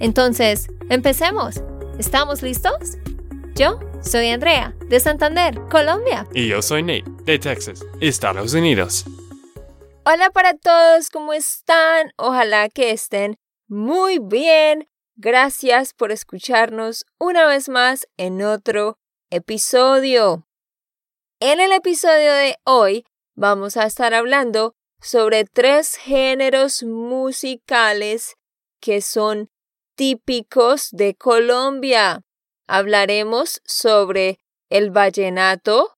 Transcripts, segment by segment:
Entonces, empecemos. ¿Estamos listos? Yo soy Andrea, de Santander, Colombia. Y yo soy Nate, de Texas, Estados Unidos. Hola para todos, ¿cómo están? Ojalá que estén muy bien. Gracias por escucharnos una vez más en otro episodio. En el episodio de hoy vamos a estar hablando sobre tres géneros musicales que son típicos de Colombia. Hablaremos sobre el vallenato,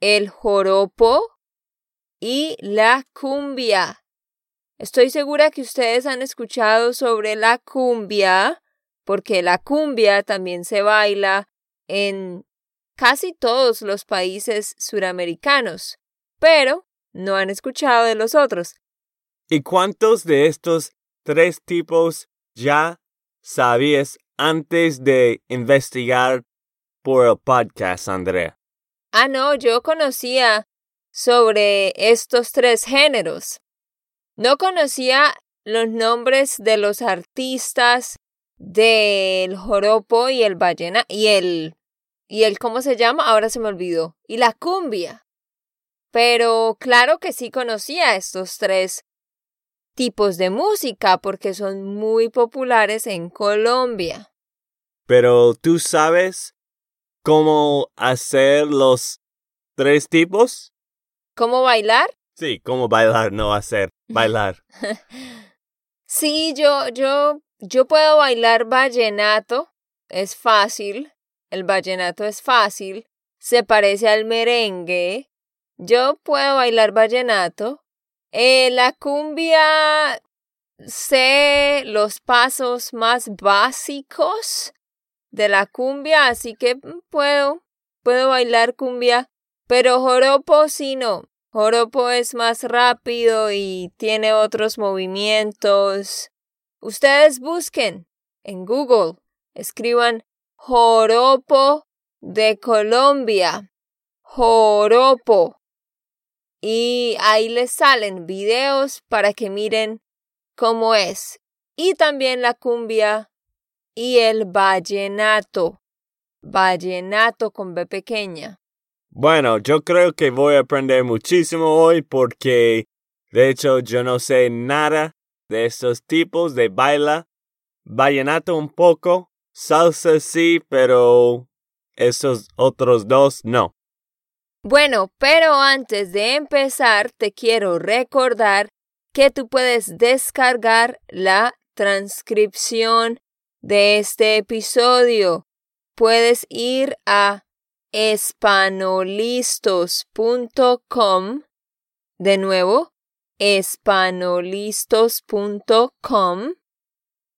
el joropo y la cumbia. Estoy segura que ustedes han escuchado sobre la cumbia, porque la cumbia también se baila en casi todos los países suramericanos, pero no han escuchado de los otros. ¿Y cuántos de estos tres tipos ya sabías antes de investigar por el podcast, Andrea? Ah, no, yo conocía sobre estos tres géneros. No conocía los nombres de los artistas del joropo y el ballena y el y el cómo se llama, ahora se me olvidó. Y la cumbia. Pero claro que sí conocía estos tres tipos de música porque son muy populares en Colombia. Pero tú sabes cómo hacer los tres tipos? ¿Cómo bailar? Sí, cómo bailar, no hacer, bailar. sí, yo, yo, yo puedo bailar vallenato, es fácil. El vallenato es fácil, se parece al merengue. Yo puedo bailar vallenato. Eh, la cumbia sé los pasos más básicos de la cumbia, así que puedo, puedo bailar cumbia, pero joropo sí no. Joropo es más rápido y tiene otros movimientos. Ustedes busquen en Google, escriban joropo de Colombia. Joropo. Y ahí les salen videos para que miren cómo es. Y también la cumbia y el vallenato. Vallenato con B pequeña. Bueno, yo creo que voy a aprender muchísimo hoy porque de hecho yo no sé nada de estos tipos de baila. Vallenato un poco, Salsa sí, pero esos otros dos no. Bueno, pero antes de empezar, te quiero recordar que tú puedes descargar la transcripción de este episodio. Puedes ir a espanolistos.com. De nuevo, espanolistos.com.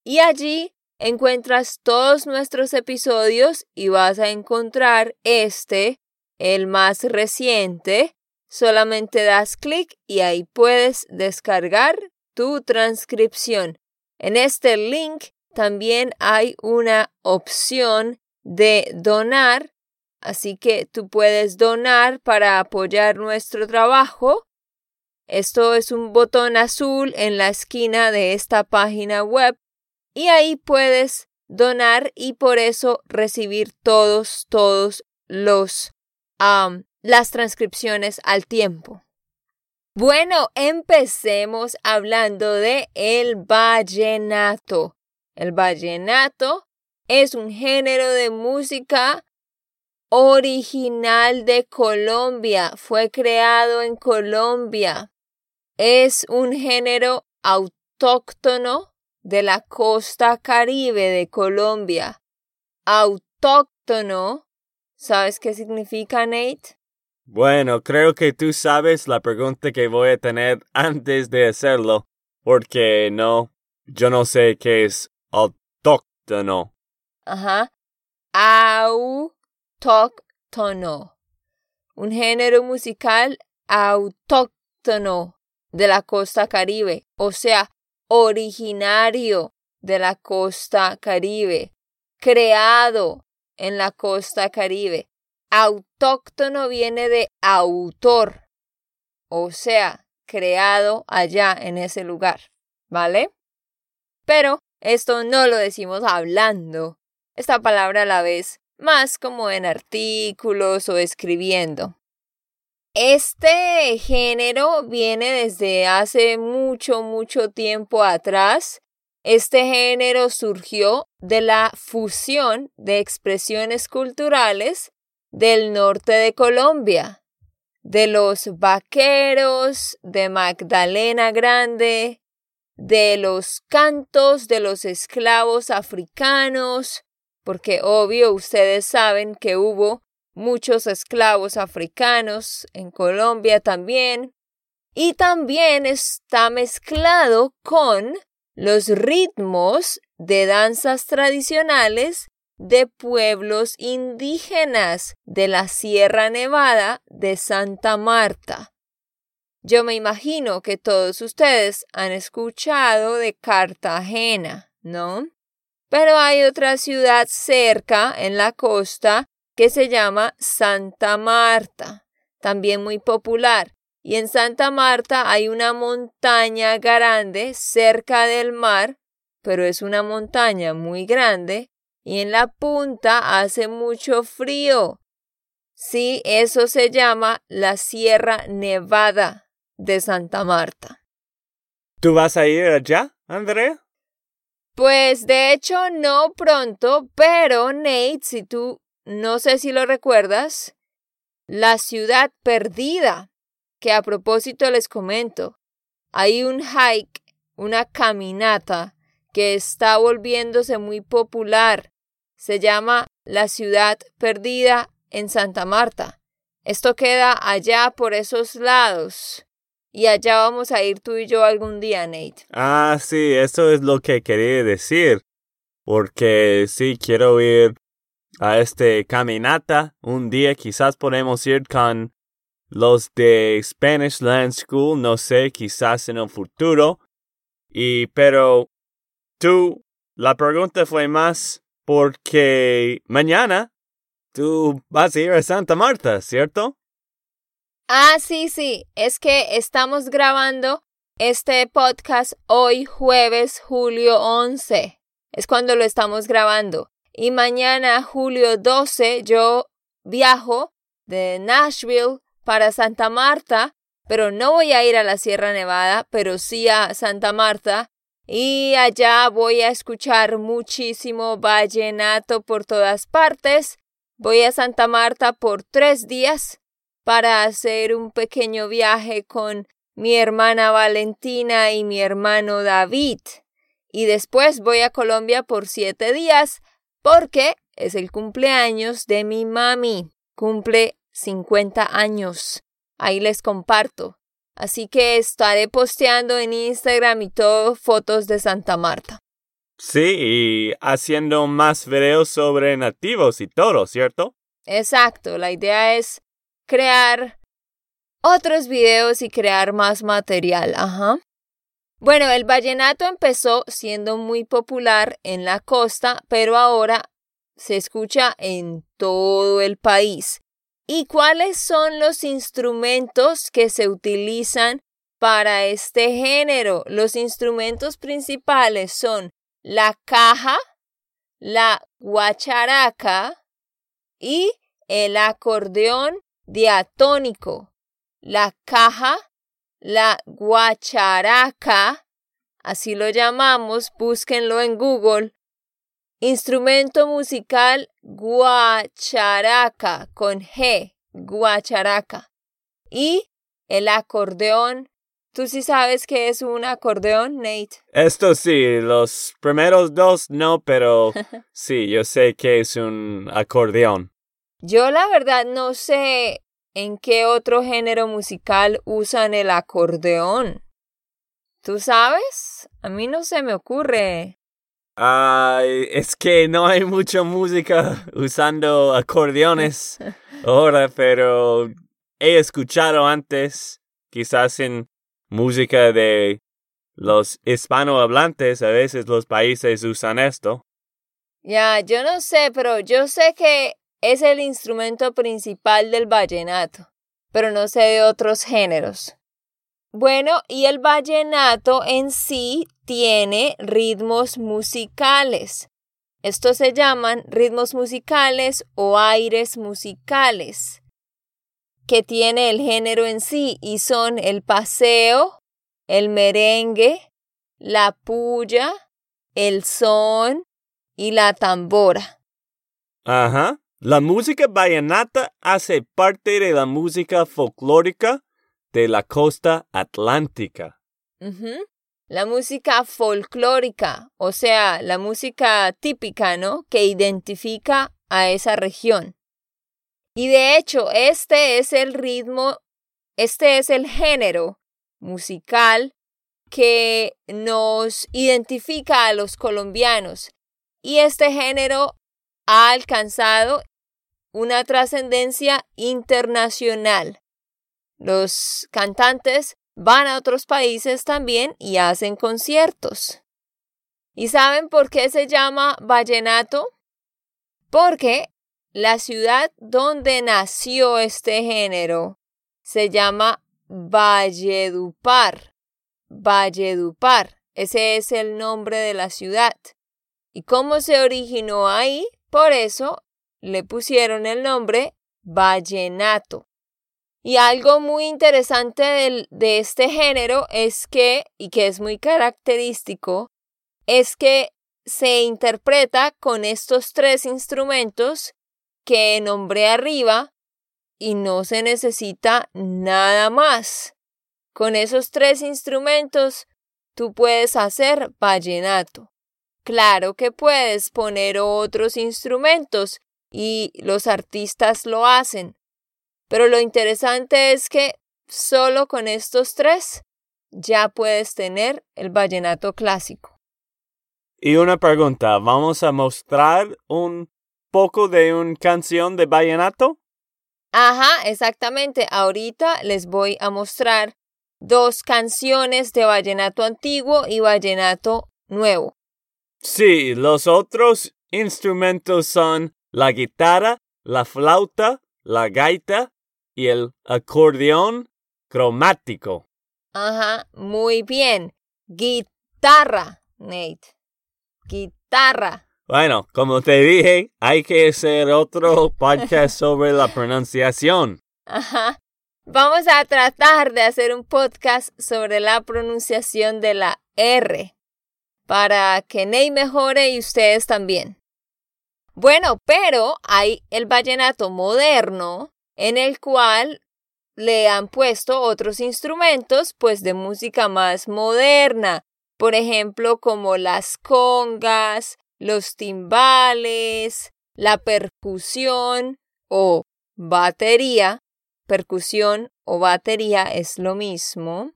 Y allí encuentras todos nuestros episodios y vas a encontrar este, el más reciente. Solamente das clic y ahí puedes descargar tu transcripción. En este link también hay una opción de donar, así que tú puedes donar para apoyar nuestro trabajo. Esto es un botón azul en la esquina de esta página web y ahí puedes donar y por eso recibir todos, todos los, las transcripciones al tiempo. Bueno, empecemos hablando de el vallenato. El vallenato es un género de música original de Colombia. Fue creado en Colombia. Es un género autóctono de la costa caribe de Colombia. Autóctono. ¿Sabes qué significa, Nate? Bueno, creo que tú sabes la pregunta que voy a tener antes de hacerlo, porque no, yo no sé qué es autóctono. Ajá. Autóctono. Un género musical autóctono de la costa caribe, o sea, originario de la costa caribe, creado en la costa caribe. Autóctono viene de autor, o sea, creado allá en ese lugar, ¿vale? Pero esto no lo decimos hablando. Esta palabra a la vez más como en artículos o escribiendo. Este género viene desde hace mucho, mucho tiempo atrás. Este género surgió de la fusión de expresiones culturales del norte de Colombia, de los vaqueros, de Magdalena Grande, de los cantos de los esclavos africanos, porque obvio ustedes saben que hubo muchos esclavos africanos en Colombia también, y también está mezclado con los ritmos de danzas tradicionales de pueblos indígenas de la Sierra Nevada de Santa Marta. Yo me imagino que todos ustedes han escuchado de Cartagena, ¿no? Pero hay otra ciudad cerca en la costa que se llama Santa Marta, también muy popular. Y en Santa Marta hay una montaña grande cerca del mar, pero es una montaña muy grande y en la punta hace mucho frío. Sí, eso se llama la Sierra Nevada de Santa Marta. ¿Tú vas a ir allá, Andrea? Pues de hecho no pronto, pero Nate, si tú no sé si lo recuerdas, la ciudad perdida, que a propósito les comento, hay un hike, una caminata que está volviéndose muy popular. Se llama La ciudad perdida en Santa Marta. Esto queda allá por esos lados. Y allá vamos a ir tú y yo algún día, Nate. Ah, sí, eso es lo que quería decir. Porque sí, quiero ir a este caminata. Un día quizás podemos ir con los de Spanish Land School, no sé, quizás en un futuro. Y pero tú, la pregunta fue más porque mañana tú vas a ir a Santa Marta, ¿cierto? Ah, sí, sí, es que estamos grabando este podcast hoy jueves julio 11. Es cuando lo estamos grabando. Y mañana julio 12 yo viajo de Nashville para Santa Marta, pero no voy a ir a la Sierra Nevada, pero sí a Santa Marta. Y allá voy a escuchar muchísimo vallenato por todas partes. Voy a Santa Marta por tres días para hacer un pequeño viaje con mi hermana Valentina y mi hermano David. Y después voy a Colombia por siete días porque es el cumpleaños de mi mami. Cumple 50 años. Ahí les comparto. Así que estaré posteando en Instagram y todo fotos de Santa Marta. Sí, y haciendo más videos sobre nativos y todo, ¿cierto? Exacto, la idea es crear otros videos y crear más material. Ajá. Bueno, el vallenato empezó siendo muy popular en la costa, pero ahora se escucha en todo el país. ¿Y cuáles son los instrumentos que se utilizan para este género? Los instrumentos principales son la caja, la guacharaca y el acordeón diatónico, la caja, la guacharaca, así lo llamamos, búsquenlo en Google. Instrumento musical guacharaca con G, guacharaca. Y el acordeón. ¿Tú sí sabes qué es un acordeón, Nate? Esto sí, los primeros dos no, pero sí, yo sé que es un acordeón. Yo la verdad no sé en qué otro género musical usan el acordeón. ¿Tú sabes? A mí no se me ocurre. Ay, es que no hay mucha música usando acordeones ahora, pero he escuchado antes, quizás en música de los hispanohablantes, a veces los países usan esto. Ya, yo no sé, pero yo sé que es el instrumento principal del vallenato, pero no sé de otros géneros. Bueno, y el vallenato en sí tiene ritmos musicales. Estos se llaman ritmos musicales o aires musicales que tiene el género en sí y son el paseo, el merengue, la puya, el son y la tambora. Ajá. La música vallenata hace parte de la música folclórica de la costa atlántica. La música folclórica, o sea, la música típica, ¿no? Que identifica a esa región. Y de hecho, este es el ritmo, este es el género musical que nos identifica a los colombianos. Y este género ha alcanzado una trascendencia internacional. Los cantantes van a otros países también y hacen conciertos. ¿Y saben por qué se llama vallenato? Porque la ciudad donde nació este género se llama Valledupar. Valledupar, ese es el nombre de la ciudad. ¿Y cómo se originó ahí? Por eso le pusieron el nombre vallenato. Y algo muy interesante de, este género es que, y que es muy característico, es que se interpreta con estos tres instrumentos que nombré arriba y no se necesita nada más. Con esos tres instrumentos tú puedes hacer vallenato. Claro que puedes poner otros instrumentos y los artistas lo hacen, pero lo interesante es que solo con estos tres ya puedes tener el vallenato clásico. Y una pregunta, ¿vamos a mostrar un poco de una canción de vallenato? Ajá, exactamente. Ahorita les voy a mostrar dos canciones de vallenato antiguo y vallenato nuevo. Sí, los otros instrumentos son la guitarra, la flauta, la gaita y el acordeón cromático. Ajá, muy bien. Guitarra, Nate. Guitarra. Bueno, como te dije, hay que hacer otro podcast sobre la pronunciación. Ajá. Vamos a tratar de hacer un podcast sobre la pronunciación de la R para que Nate mejore y ustedes también. Bueno, pero hay el vallenato moderno en el cual le han puesto otros instrumentos pues de música más moderna, por ejemplo como las congas, los timbales, la percusión o batería, percusión o batería es lo mismo,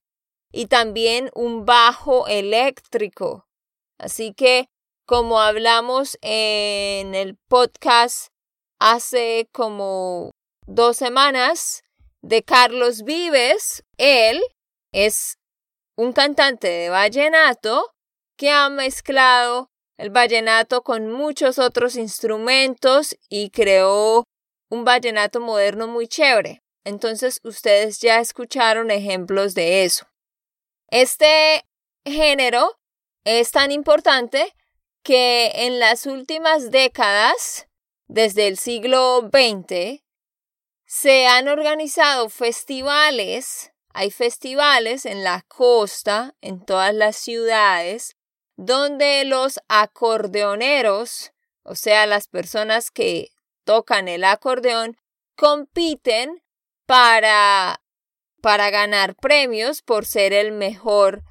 y también un bajo eléctrico. Así que, como hablamos en el podcast hace como dos semanas de Carlos Vives. Él es un cantante de vallenato que ha mezclado el vallenato con muchos otros instrumentos y creó un vallenato moderno muy chévere. Entonces ustedes ya escucharon ejemplos de eso. Este género es tan importante que en las últimas décadas, desde el siglo XX, se han organizado festivales, hay festivales en la costa, en todas las ciudades, donde los acordeoneros, o sea, las personas que tocan el acordeón, compiten para, para ganar premios por ser el mejor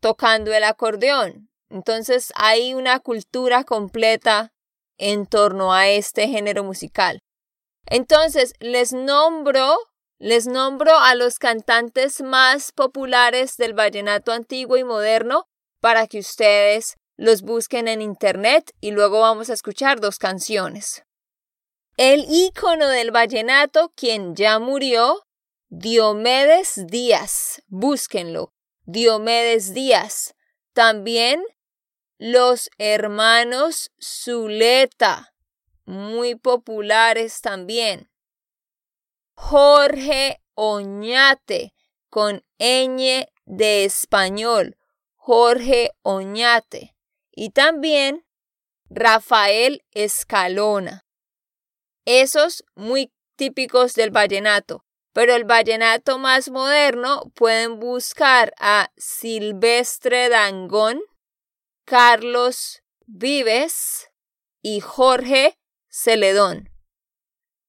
tocando el acordeón. Entonces hay una cultura completa en torno a este género musical. Entonces, les nombro, les nombro a los cantantes más populares del vallenato antiguo y moderno para que ustedes los busquen en internet y luego vamos a escuchar dos canciones. El ícono del vallenato, quien ya murió, Diomedes Díaz, búsquenlo, Diomedes Díaz. También los hermanos Zuleta, muy populares también. Jorge Oñate, con ñ de español, Jorge Oñate. Y también Rafael Escalona. Esos muy típicos del vallenato. Pero el vallenato más moderno pueden buscar a Silvestre Dangón, Carlos Vives y Jorge Celedón.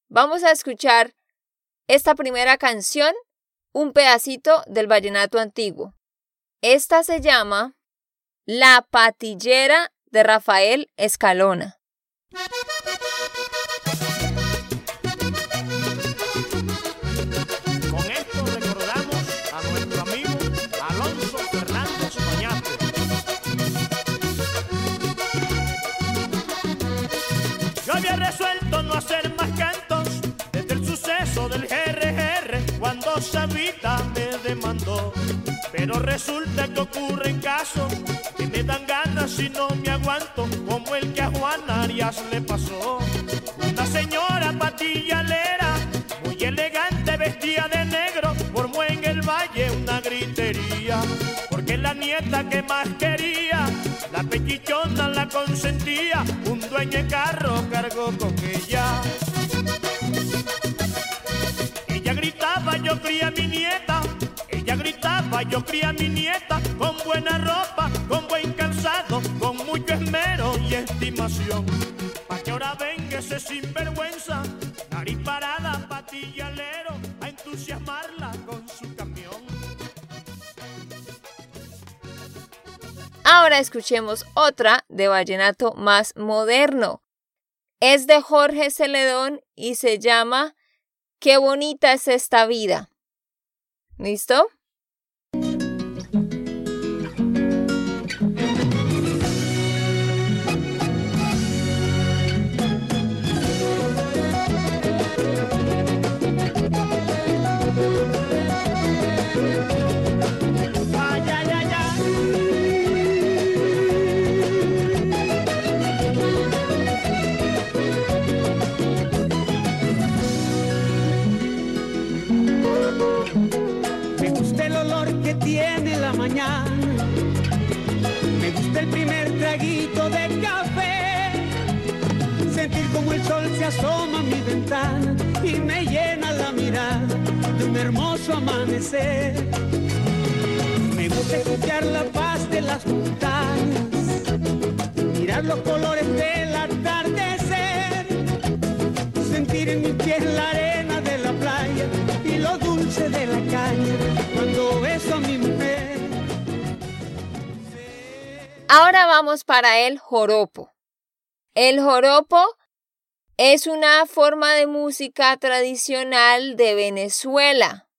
Vamos a escuchar esta primera canción, un pedacito del vallenato antiguo. Esta se llama La patillera de Rafael Escalona. No hacer más cantos desde el suceso del GRR cuando Sabita me demandó. Pero resulta que ocurren casos que me dan ganas y no me aguanto, como el que a Juan Arias le pasó. Una señora patillalera, muy elegante, vestida de negro, formó en el valle una gritería, porque la nieta que más quería la pechichona la consentía, dueño de carro cargó con ella. Ella gritaba, yo cría mi nieta. Ella gritaba, yo cría mi nieta, con buena ropa, con buen calzado, con mucho esmero y estimación. Ahora escuchemos otra de vallenato más moderno. Es de Jorge Celedón y se llama Qué bonita es esta vida. ¿Listo? El joropo. El joropo es una forma de música tradicional de Venezuela.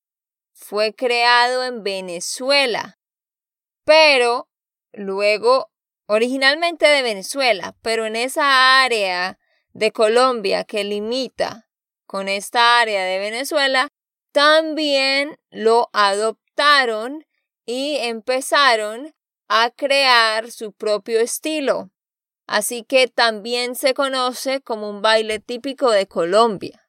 Fue creado en Venezuela, pero luego, originalmente de Venezuela, pero en esa área de Colombia que limita con esta área de Venezuela, también lo adoptaron y empezaron a crear su propio estilo así que también se conoce como un baile típico de Colombia.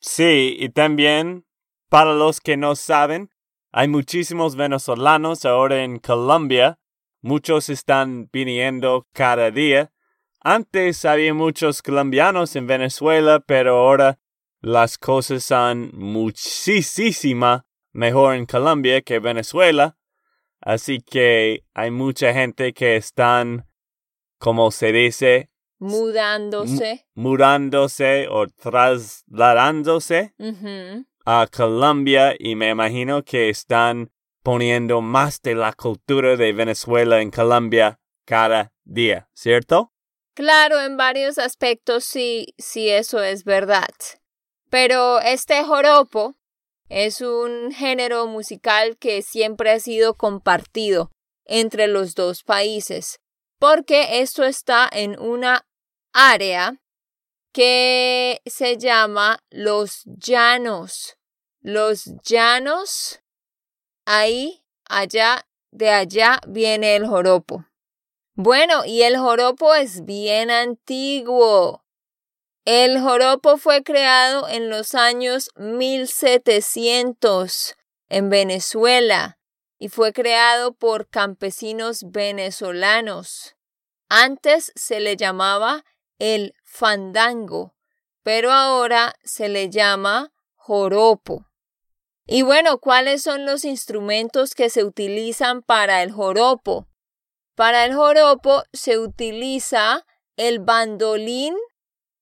Sí, y también, para los que no saben, hay muchísimos venezolanos ahora en Colombia, muchos están viniendo cada día. Antes había muchos colombianos en Venezuela, pero ahora las cosas son muchísima mejor en Colombia que Venezuela. Así que hay mucha gente que están como se dice, mudándose, mudándose o trasladándose a Colombia y me imagino que están poniendo más de la cultura de Venezuela en Colombia cada día, ¿cierto? Claro, en varios aspectos sí, sí eso es verdad. Pero este joropo es un género musical que siempre ha sido compartido entre los dos países porque esto está en una área que se llama los llanos. Los llanos, ahí, allá, de allá viene el joropo. Bueno, y el joropo es bien antiguo. El joropo fue creado en los años 1700 en Venezuela y fue creado por campesinos venezolanos. Antes se le llamaba el fandango, pero ahora se le llama joropo. Y bueno, ¿cuáles son los instrumentos que se utilizan para el joropo? Para el joropo se utiliza el bandolín,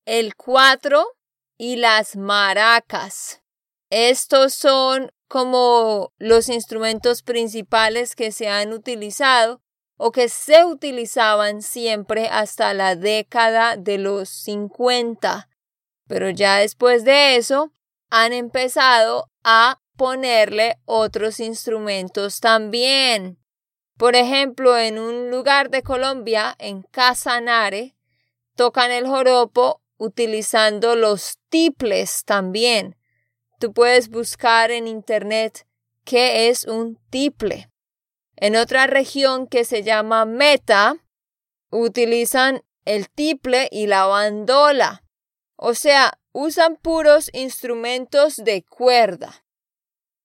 el cuatro y las maracas. Estos son como los instrumentos principales que se han utilizado o que se utilizaban siempre hasta la década de los 50. Pero ya después de eso han empezado a ponerle otros instrumentos también. Por ejemplo, en un lugar de Colombia, en Casanare, tocan el joropo utilizando los tiples también. Tú puedes buscar en internet qué es un tiple. En otra región que se llama Meta, utilizan el tiple y la bandola. O sea, usan puros instrumentos de cuerda.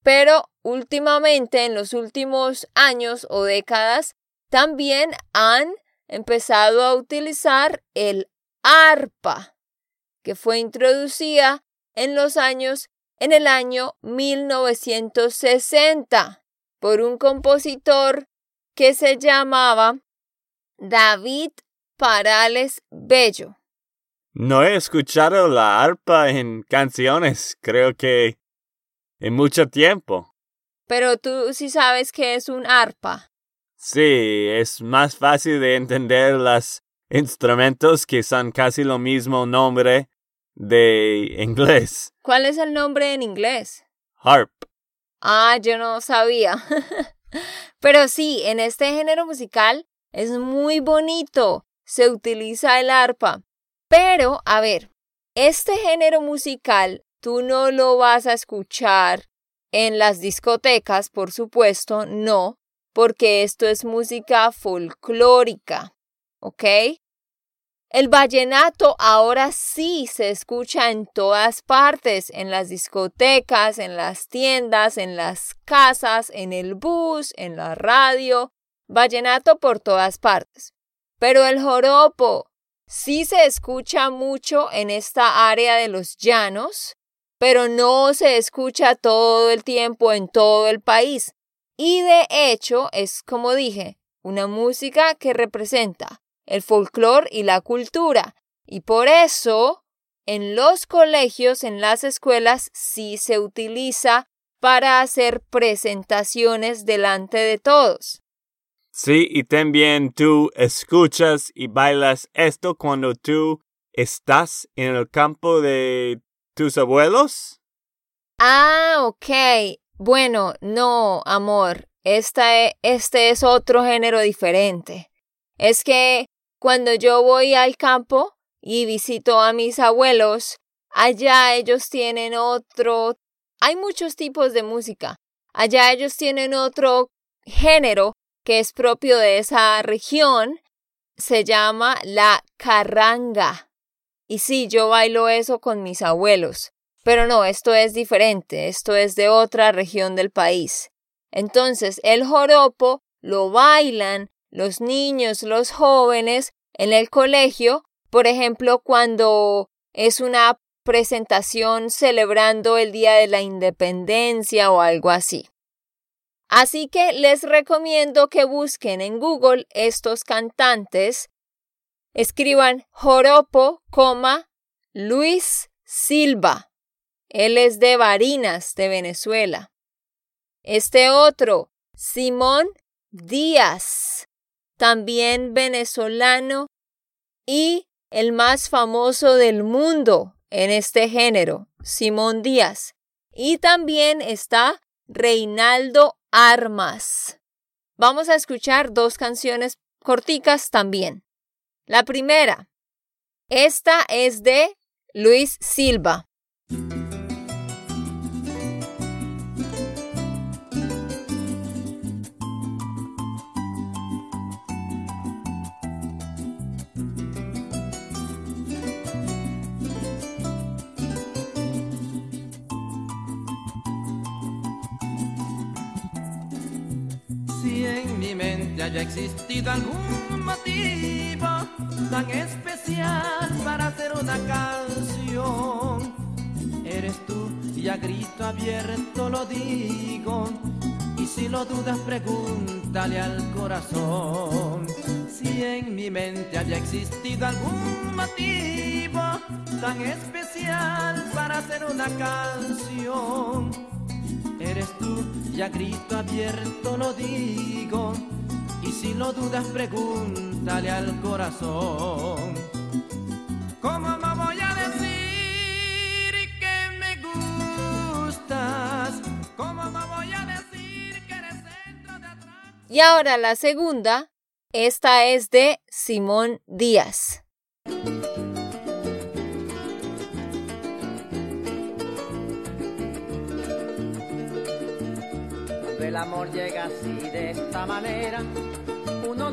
Pero últimamente, en los últimos años o décadas, también han empezado a utilizar el arpa, que fue introducida en los años en el año 1960 por un compositor que se llamaba David Parales Bello. No he escuchado la arpa en canciones, creo que en mucho tiempo. Pero tú sí sabes que es un arpa. Sí, es más fácil de entender los instrumentos que son casi lo mismo nombre de inglés. ¿Cuál es el nombre en inglés? Harp. Ah, yo no sabía. Pero sí, en este género musical es muy bonito. Se utiliza el arpa. Pero, a ver, este género musical tú no lo vas a escuchar en las discotecas, por supuesto, no, porque esto es música folclórica, ¿ok? El vallenato ahora sí se escucha en todas partes, en las discotecas, en las tiendas, en las casas, en el bus, en la radio, vallenato por todas partes. Pero el joropo sí se escucha mucho en esta área de los llanos, pero no se escucha todo el tiempo en todo el país. Y de hecho es, como dije, una música que representa el folclore y la cultura. Y por eso, en los colegios, en las escuelas, sí se utiliza para hacer presentaciones delante de todos. Sí, y también tú escuchas y bailas esto cuando tú estás en el campo de tus abuelos. Ah, ok. Bueno, no, amor. Este, este es otro género diferente. Es que cuando yo voy al campo y visito a mis abuelos, allá ellos tienen otro... Hay muchos tipos de música. Allá ellos tienen otro género que es propio de esa región. Se llama la carranga. Y sí, yo bailo eso con mis abuelos. Pero no, esto es diferente, esto es de otra región del país. Entonces, el joropo lo bailan los niños, los jóvenes en el colegio, por ejemplo, cuando es una presentación celebrando el Día de la Independencia o algo así. Así que les recomiendo que busquen en Google estos cantantes, escriban Joropo, Luis Silva. Él es de Barinas, de Venezuela. Este otro, Simón Díaz también venezolano y el más famoso del mundo en este género, Simón Díaz. Y también está Reinaldo Armas. Vamos a escuchar dos canciones corticas también. La primera, esta es de Luis Silva. Mente haya existido algún motivo tan especial para hacer una canción, eres tú y a grito abierto lo digo. Y si lo dudas, pregúntale al corazón. Si en mi mente haya existido algún motivo tan especial para hacer una canción, eres tú y a grito abierto lo digo. Y si lo dudas, pregúntale al corazón. ¿Cómo me voy a decir que me gustas? ¿Cómo me voy a decir que eres centro de atracción? Y ahora la segunda, esta es de Simón Díaz. Cuando el amor llega así de esta manera,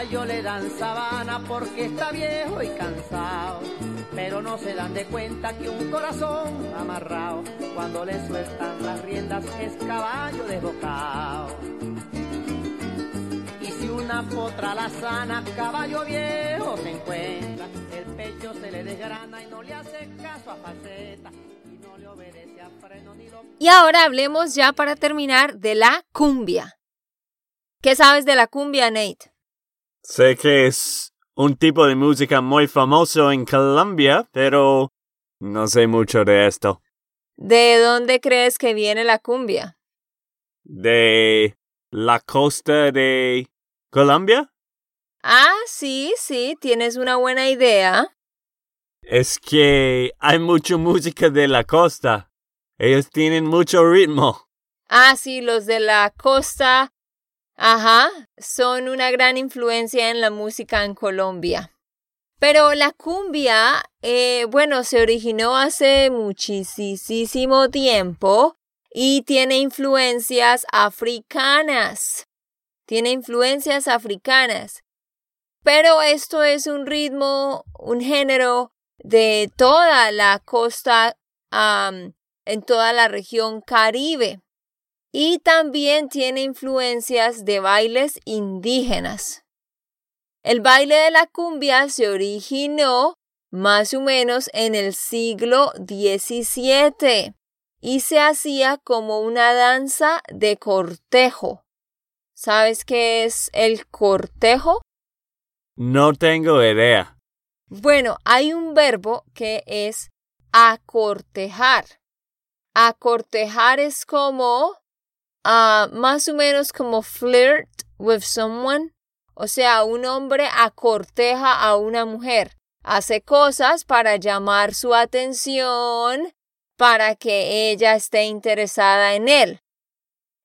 Caballo le dan sabana porque está viejo y cansado, pero no se dan de cuenta que un corazón amarrado, cuando le sueltan las riendas es caballo desbocado. Y si una potra la sana, caballo viejo se encuentra, el pecho se le desgrana y no le hace caso a faceta, y no le obedece a freno ni lo Y ahora hablemos ya para terminar de la cumbia. ¿Qué sabes de la cumbia, Nate? Sé que es un tipo de música muy famoso en Colombia, pero no sé mucho de esto. ¿De dónde crees que viene la cumbia? ¿De la costa de Colombia? Ah, sí, sí, tienes una buena idea. Es que hay mucha música de la costa. Ellos tienen mucho ritmo. Ah, sí, los de la costa. Ajá, son una gran influencia en la música en Colombia. Pero la cumbia, eh, bueno, se originó hace muchísimo tiempo y tiene influencias africanas. Tiene influencias africanas. Pero esto es un ritmo, un género de toda la costa, en toda la región caribe. Y también tiene influencias de bailes indígenas. El baile de la cumbia se originó más o menos en el siglo XVII y se hacía como una danza de cortejo. ¿Sabes qué es el cortejo? No tengo idea. Bueno, hay un verbo que es acortejar. Acortejar es como ah, más o menos como flirt with someone. O sea, un hombre acorteja a una mujer. Hace cosas para llamar su atención, para que ella esté interesada en él.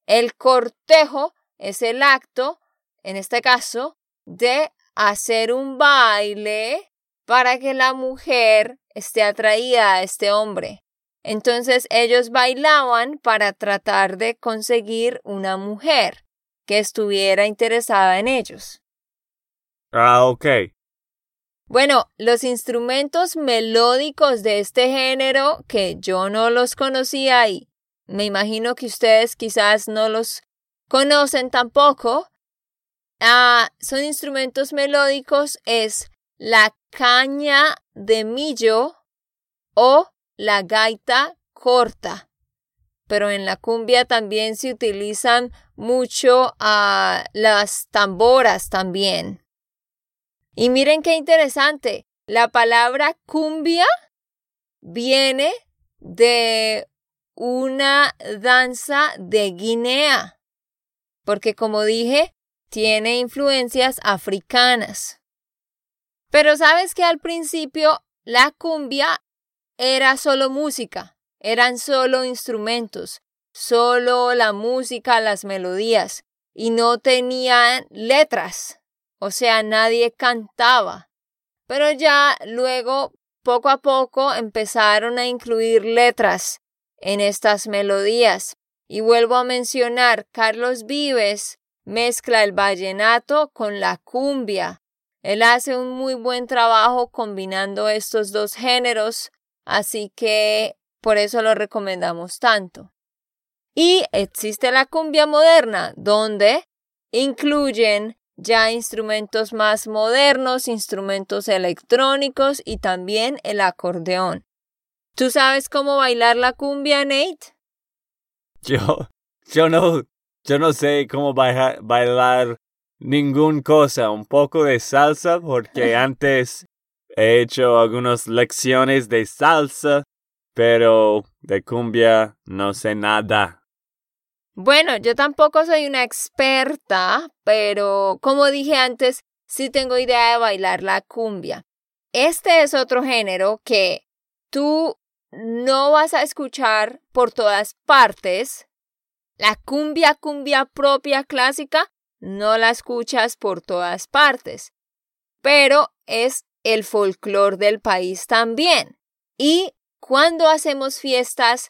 El cortejo es el acto, en este caso, de hacer un baile para que la mujer esté atraída a este hombre. Entonces ellos bailaban para tratar de conseguir una mujer que estuviera interesada en ellos. Ah, ok. Bueno, los instrumentos melódicos de este género, que yo no los conocía y me imagino que ustedes quizás no los conocen tampoco, ah, son instrumentos melódicos, es la caña de millo o la gaita corta. Pero en la cumbia también se utilizan mucho ah, las tamboras también. Y miren qué interesante. La palabra cumbia viene de una danza de Guinea, porque como dije, tiene influencias africanas. Pero sabes que al principio la cumbia era solo música, eran solo instrumentos, solo la música, las melodías, y no tenían letras, o sea, nadie cantaba. Pero ya luego, poco a poco, empezaron a incluir letras en estas melodías. Y vuelvo a mencionar, Carlos Vives mezcla el vallenato con la cumbia. Él hace un muy buen trabajo combinando estos dos géneros, así que por eso lo recomendamos tanto. Y existe la cumbia moderna, donde incluyen ya instrumentos más modernos, instrumentos electrónicos y también el acordeón. ¿Tú sabes cómo bailar la cumbia, Nate? Yo, yo no, yo no sé cómo bailar, bailar ninguna cosa, un poco de salsa, porque antes he hecho algunas lecciones de salsa, pero de cumbia no sé nada. Bueno, yo tampoco soy una experta, pero como dije antes, sí tengo idea de bailar la cumbia. Este es otro género que tú no vas a escuchar por todas partes. La cumbia, cumbia propia clásica, no la escuchas por todas partes. Pero es el folclore del país también. Y cuando hacemos fiestas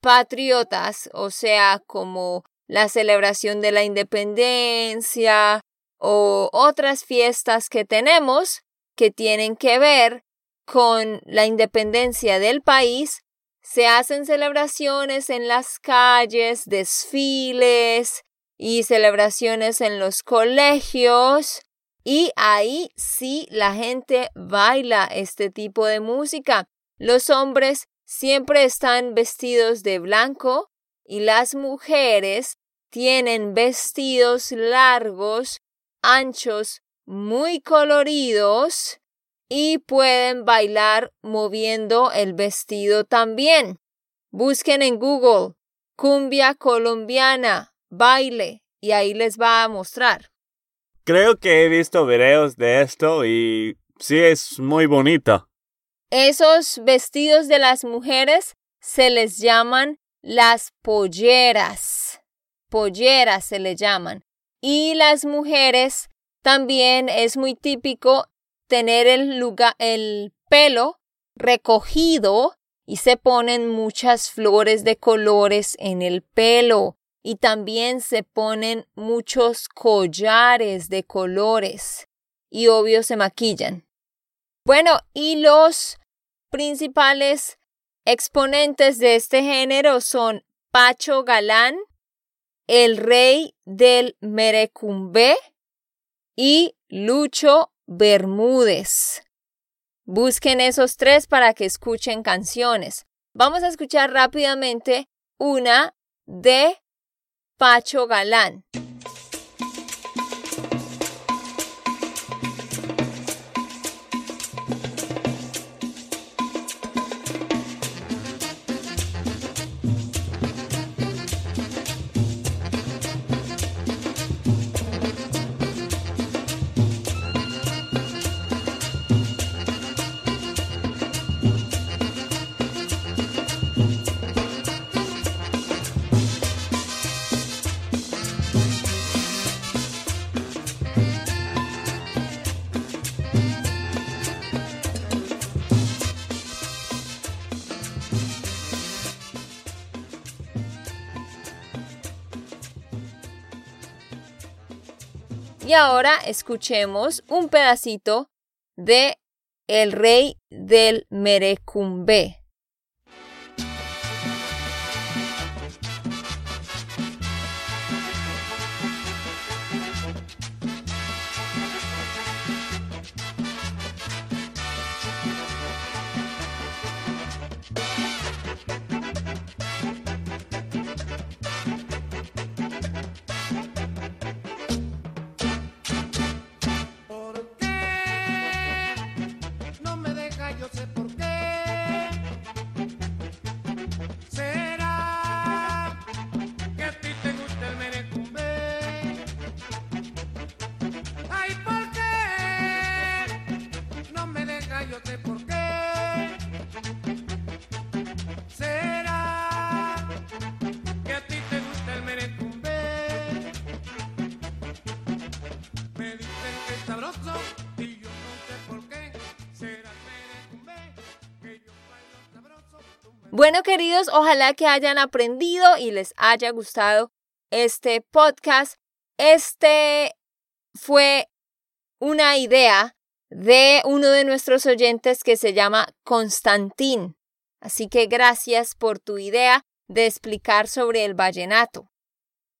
patriotas, o sea, como la celebración de la independencia o otras fiestas que tenemos que tienen que ver con la independencia del país, se hacen celebraciones en las calles, desfiles y celebraciones en los colegios y ahí sí la gente baila este tipo de música. Los hombres siempre están vestidos de blanco y las mujeres tienen vestidos largos, anchos, muy coloridos y pueden bailar moviendo el vestido también. Busquen en Google cumbia colombiana, baile y ahí les va a mostrar. Creo que he visto videos de esto y sí es muy bonito. Esos vestidos de las mujeres se les llaman las polleras. Polleras se les llaman. Y las mujeres también es muy típico tener el, lugar, el pelo recogido y se ponen muchas flores de colores en el pelo y también se ponen muchos collares de colores y obvio se maquillan. Bueno, y los principales exponentes de este género son Pacho Galán, el rey del Merecumbé y Lucho Bermúdez. Busquen esos tres para que escuchen canciones. Vamos a escuchar rápidamente una de Pacho Galán. Ahora escuchemos un pedacito de El rey del Merecumbe. Bueno, queridos, ojalá que hayan aprendido y les haya gustado este podcast. Este fue una idea de uno de nuestros oyentes que se llama Constantín. Así que gracias por tu idea de explicar sobre el vallenato.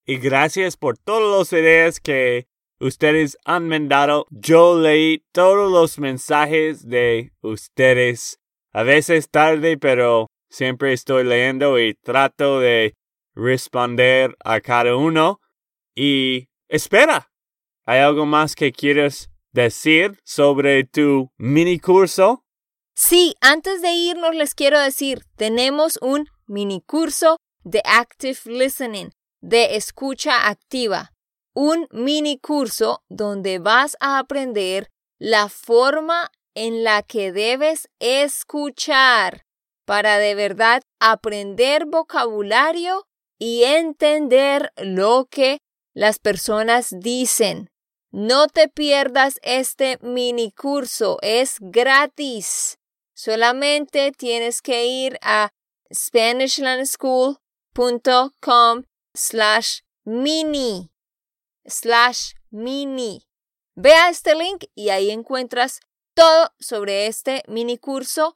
Y gracias por todas las ideas que ustedes han mandado. Yo leí todos los mensajes de ustedes. A veces tarde, pero siempre estoy leyendo y trato de responder a cada uno. Y espera, ¿hay algo más que quieres decir sobre tu mini curso? Sí, antes de irnos les quiero decir, tenemos un mini curso de Active Listening, de escucha activa. Un mini curso donde vas a aprender la forma en la que debes escuchar para de verdad aprender vocabulario y entender lo que las personas dicen. No te pierdas este mini curso, es gratis. Solamente tienes que ir a SpanishLandSchool.com slash mini slash mini. Ve a este link y ahí encuentras todo sobre este mini curso